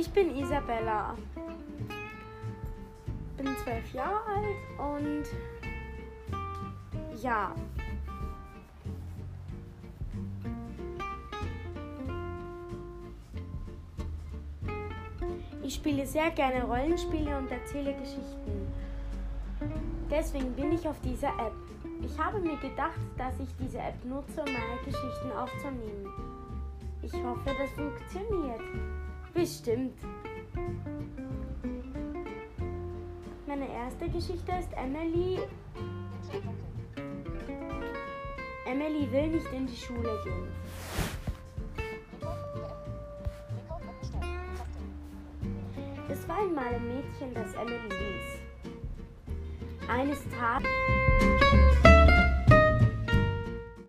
Ich bin Isabella. Bin zwölf Jahre alt und ja. Ich spiele sehr gerne Rollenspiele und erzähle Geschichten. Deswegen bin ich auf dieser App. Ich habe mir gedacht, dass ich diese App nutze, um meine Geschichten aufzunehmen. Ich hoffe, das funktioniert. Bestimmt. Meine erste Geschichte ist Emily. Emily will nicht in die Schule gehen. Es war einmal ein Mädchen, das Emily hieß. Eines Tages.